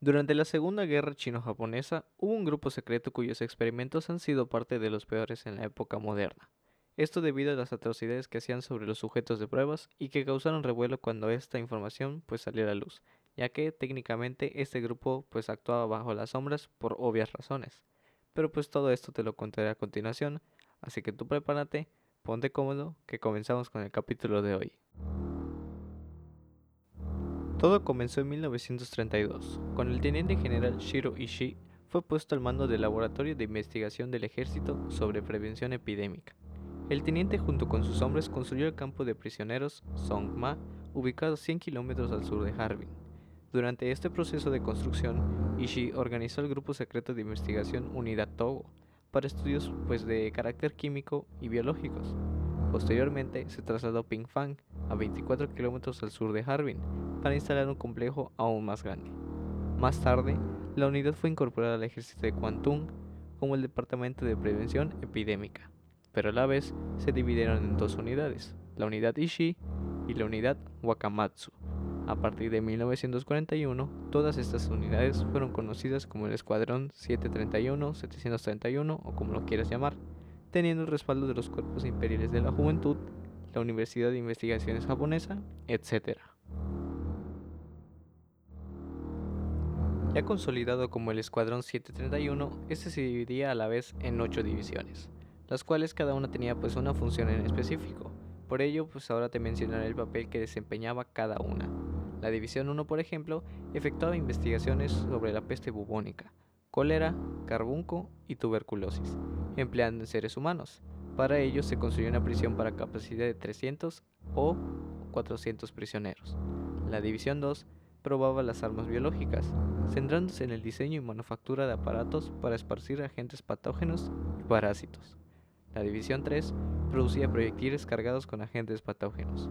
Durante la Segunda Guerra Chino-Japonesa hubo un grupo secreto cuyos experimentos han sido parte de los peores en la época moderna. Esto debido a las atrocidades que hacían sobre los sujetos de pruebas y que causaron revuelo cuando esta información pues salió a la luz, ya que técnicamente este grupo pues actuaba bajo las sombras por obvias razones. Pero pues todo esto te lo contaré a continuación, así que tú prepárate, ponte cómodo, que comenzamos con el capítulo de hoy. Todo comenzó en 1932, cuando el teniente general Shiro Ishii fue puesto al mando del Laboratorio de Investigación del Ejército sobre Prevención Epidémica. El teniente junto con sus hombres construyó el campo de prisioneros Songma, ubicado 100 kilómetros al sur de Harbin. Durante este proceso de construcción, Ishii organizó el grupo secreto de investigación Unidad Togo para estudios pues, de carácter químico y biológicos. Posteriormente se trasladó Pingfang a 24 kilómetros al sur de Harbin para instalar un complejo aún más grande. Más tarde, la unidad fue incorporada al ejército de Kwantung como el Departamento de Prevención Epidémica, pero a la vez se dividieron en dos unidades, la unidad Ishii y la unidad Wakamatsu. A partir de 1941, todas estas unidades fueron conocidas como el Escuadrón 731, 731 o como lo quieras llamar, teniendo el respaldo de los cuerpos imperiales de la juventud, la Universidad de Investigaciones japonesa, etc. Ya consolidado como el Escuadrón 731, este se dividía a la vez en ocho divisiones, las cuales cada una tenía pues una función en específico. Por ello, pues ahora te mencionaré el papel que desempeñaba cada una. La División 1, por ejemplo, efectuaba investigaciones sobre la peste bubónica, cólera, carbunco y tuberculosis, empleando en seres humanos. Para ello se construyó una prisión para capacidad de 300 o 400 prisioneros. La División 2 probaba las armas biológicas, centrándose en el diseño y manufactura de aparatos para esparcir agentes patógenos y parásitos. La División 3 producía proyectiles cargados con agentes patógenos.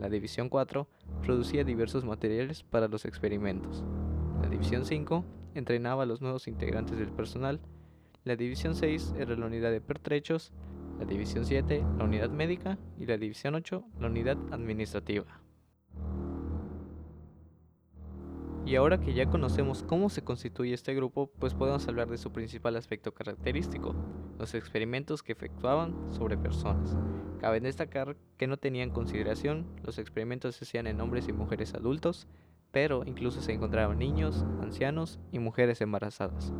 La División 4 producía diversos materiales para los experimentos. La División 5 entrenaba a los nuevos integrantes del personal. La División 6 era la unidad de pertrechos, la División 7 la unidad médica y la División 8 la unidad administrativa. Y ahora que ya conocemos cómo se constituye este grupo, pues podemos hablar de su principal aspecto característico, los experimentos que efectuaban sobre personas. Cabe destacar que no tenían consideración, los experimentos se hacían en hombres y mujeres adultos, pero incluso se encontraban niños, ancianos y mujeres embarazadas.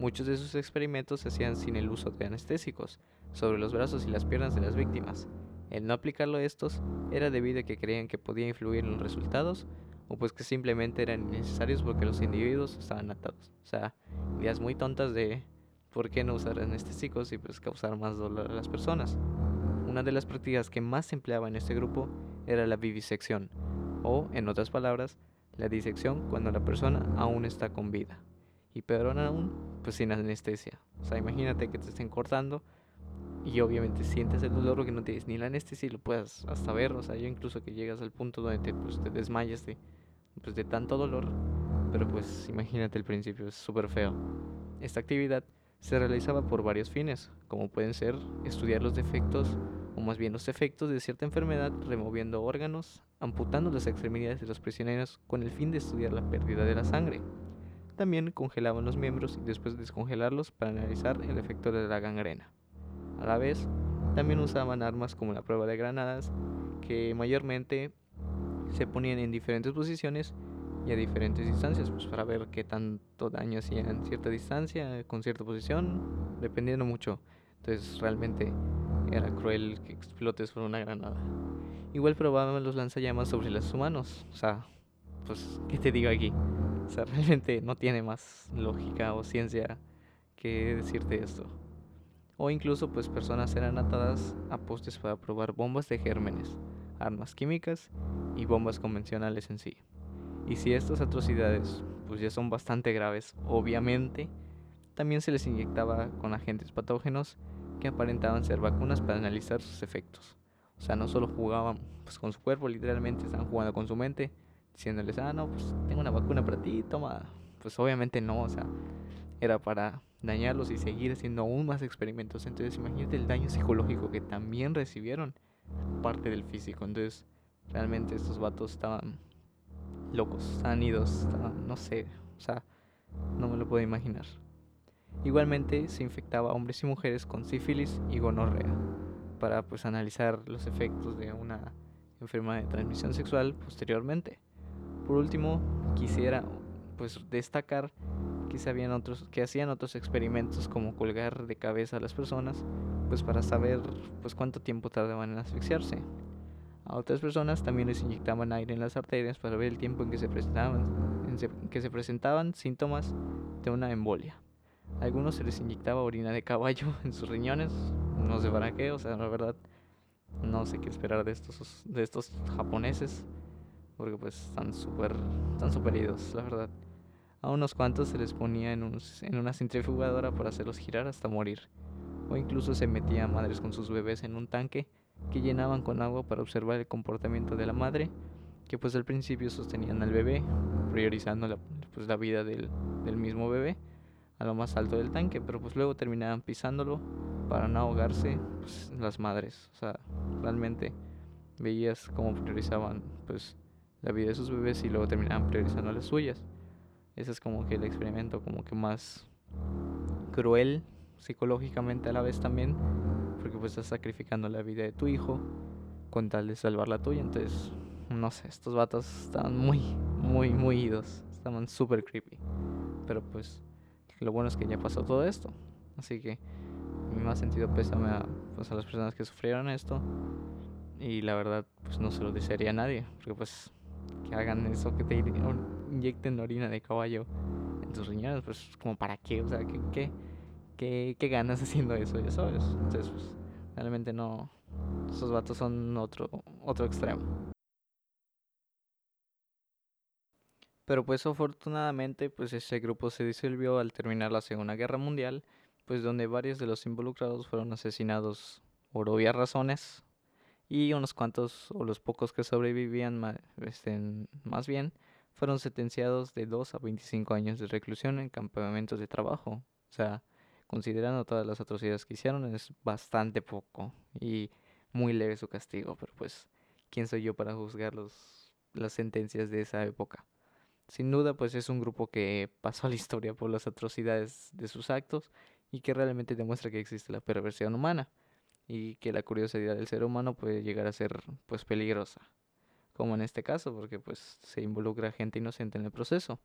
Muchos de sus experimentos se hacían sin el uso de anestésicos, sobre los brazos y las piernas de las víctimas. El no aplicarlo a estos era debido a que creían que podía influir en los resultados o pues que simplemente eran innecesarios porque los individuos estaban atados. O sea, ideas muy tontas de por qué no usar anestésicos y pues causar más dolor a las personas. Una de las prácticas que más se empleaba en este grupo era la vivisección, o en otras palabras, la disección cuando la persona aún está con vida. Y peor aún, pues sin anestesia. O sea, imagínate que te estén cortando y obviamente sientes el dolor que no tienes ni la anestesia y lo puedas hasta ver. O sea, yo incluso que llegas al punto donde te, pues, te desmayas de, pues de tanto dolor, pero pues imagínate el principio, es súper feo. Esta actividad se realizaba por varios fines, como pueden ser estudiar los defectos, más bien los efectos de cierta enfermedad, removiendo órganos, amputando las extremidades de los prisioneros con el fin de estudiar la pérdida de la sangre. También congelaban los miembros y después descongelarlos para analizar el efecto de la gangrena. A la vez, también usaban armas como la prueba de granadas, que mayormente se ponían en diferentes posiciones y a diferentes distancias, pues para ver qué tanto daño hacían cierta distancia, con cierta posición, dependiendo mucho. Entonces realmente era cruel que explotes por una granada. Igual probaban los lanzallamas sobre los humanos. O sea, pues, ¿qué te digo aquí? O sea, realmente no tiene más lógica o ciencia que decirte esto. O incluso, pues, personas eran atadas a postes para probar bombas de gérmenes, armas químicas y bombas convencionales en sí. Y si estas atrocidades pues ya son bastante graves, obviamente, también se les inyectaba con agentes patógenos que aparentaban ser vacunas para analizar sus efectos. O sea, no solo jugaban pues, con su cuerpo, literalmente estaban jugando con su mente, diciéndoles, ah, no, pues tengo una vacuna para ti, toma. Pues obviamente no, o sea, era para dañarlos y seguir haciendo aún más experimentos. Entonces imagínate el daño psicológico que también recibieron, parte del físico. Entonces, Realmente estos vatos estaban locos, estaban idos, no sé, o sea, no me lo puedo imaginar. Igualmente se infectaba a hombres y mujeres con sífilis y gonorrea para pues analizar los efectos de una enfermedad de transmisión sexual posteriormente. Por último, quisiera pues destacar que hacían otros experimentos como colgar de cabeza a las personas pues para saber pues cuánto tiempo tardaban en asfixiarse. A otras personas también les inyectaban aire en las arterias para ver el tiempo en que se presentaban síntomas de una embolia. A algunos se les inyectaba orina de caballo en sus riñones, no sé para qué, o sea, la verdad no sé qué esperar de estos de estos japoneses porque pues están súper están super la verdad. A unos cuantos se les ponía en, en una centrifugadora para hacerlos girar hasta morir. O incluso se metía madres con sus bebés en un tanque que llenaban con agua para observar el comportamiento de la madre, que pues al principio sostenían al bebé, priorizando la, pues, la vida del, del mismo bebé a lo más alto del tanque, pero pues luego terminaban pisándolo para no ahogarse pues, las madres. O sea, realmente veías cómo priorizaban pues la vida de sus bebés y luego terminaban priorizando las suyas. Ese es como que el experimento como que más cruel psicológicamente a la vez también, porque pues estás sacrificando la vida de tu hijo con tal de salvar la tuya. Entonces, no sé, estos vatos estaban muy, muy, muy idos, estaban súper creepy. Pero pues, lo bueno es que ya pasó todo esto. Así que mi más sentido pésame a, pues, las personas que sufrieron esto. Y la verdad, pues no se lo desearía a nadie, porque pues que hagan eso, que te inyecten orina de caballo en tus riñones, pues como para qué, o sea, ¿qué, qué, qué, qué ganas haciendo eso, ya sabes? Entonces, pues, realmente no, esos vatos son otro, otro extremo. Pero pues afortunadamente, pues ese grupo se disolvió al terminar la Segunda Guerra Mundial, pues donde varios de los involucrados fueron asesinados por obvias razones, y unos cuantos o los pocos que sobrevivían este, más bien fueron sentenciados de 2 a 25 años de reclusión en campamentos de trabajo. O sea, considerando todas las atrocidades que hicieron, es bastante poco y muy leve su castigo, pero pues, ¿quién soy yo para juzgar los, las sentencias de esa época? Sin duda, pues es un grupo que pasó a la historia por las atrocidades de sus actos y que realmente demuestra que existe la perversión humana y que la curiosidad del ser humano puede llegar a ser pues peligrosa, como en este caso, porque pues se involucra gente inocente en el proceso.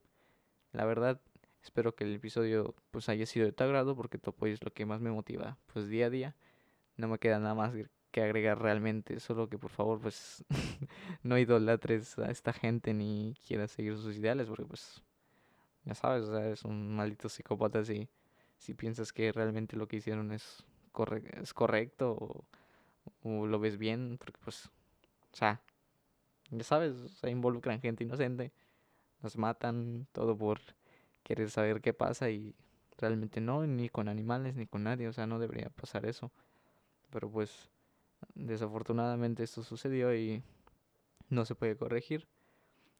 La verdad, espero que el episodio pues haya sido de tu agrado porque tu es lo que más me motiva pues día a día. No me queda nada más que agregar realmente, solo que por favor pues no idolatres a esta gente ni quieras seguir sus ideales porque pues ya sabes, o sea, eres un maldito psicópata si, si piensas que realmente lo que hicieron es es correcto o, lo ves bien, porque pues, o sea, ya sabes, se involucran gente inocente, nos matan, todo por querer saber qué pasa y realmente no, ni con animales ni con nadie, o sea, no debería pasar eso. Pero pues, desafortunadamente esto sucedió y no se puede corregir.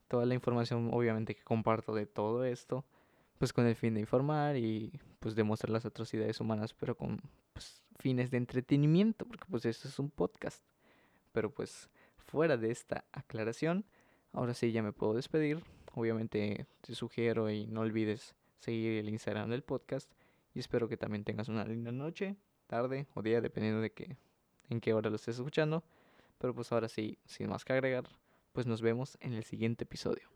Toda la información obviamente que comparto de todo esto, pues con el fin de informar y pues demostrar las atrocidades humanas, pero con pues, fines de entretenimiento, porque pues esto es un podcast. Pero pues fuera de esta aclaración, ahora sí ya me puedo despedir. Obviamente te sugiero y no olvides seguir el Instagram del podcast y espero que también tengas una linda noche, tarde o día, dependiendo de que en qué hora lo estés escuchando. Pero pues ahora sí, sin más que agregar, pues nos vemos en el siguiente episodio.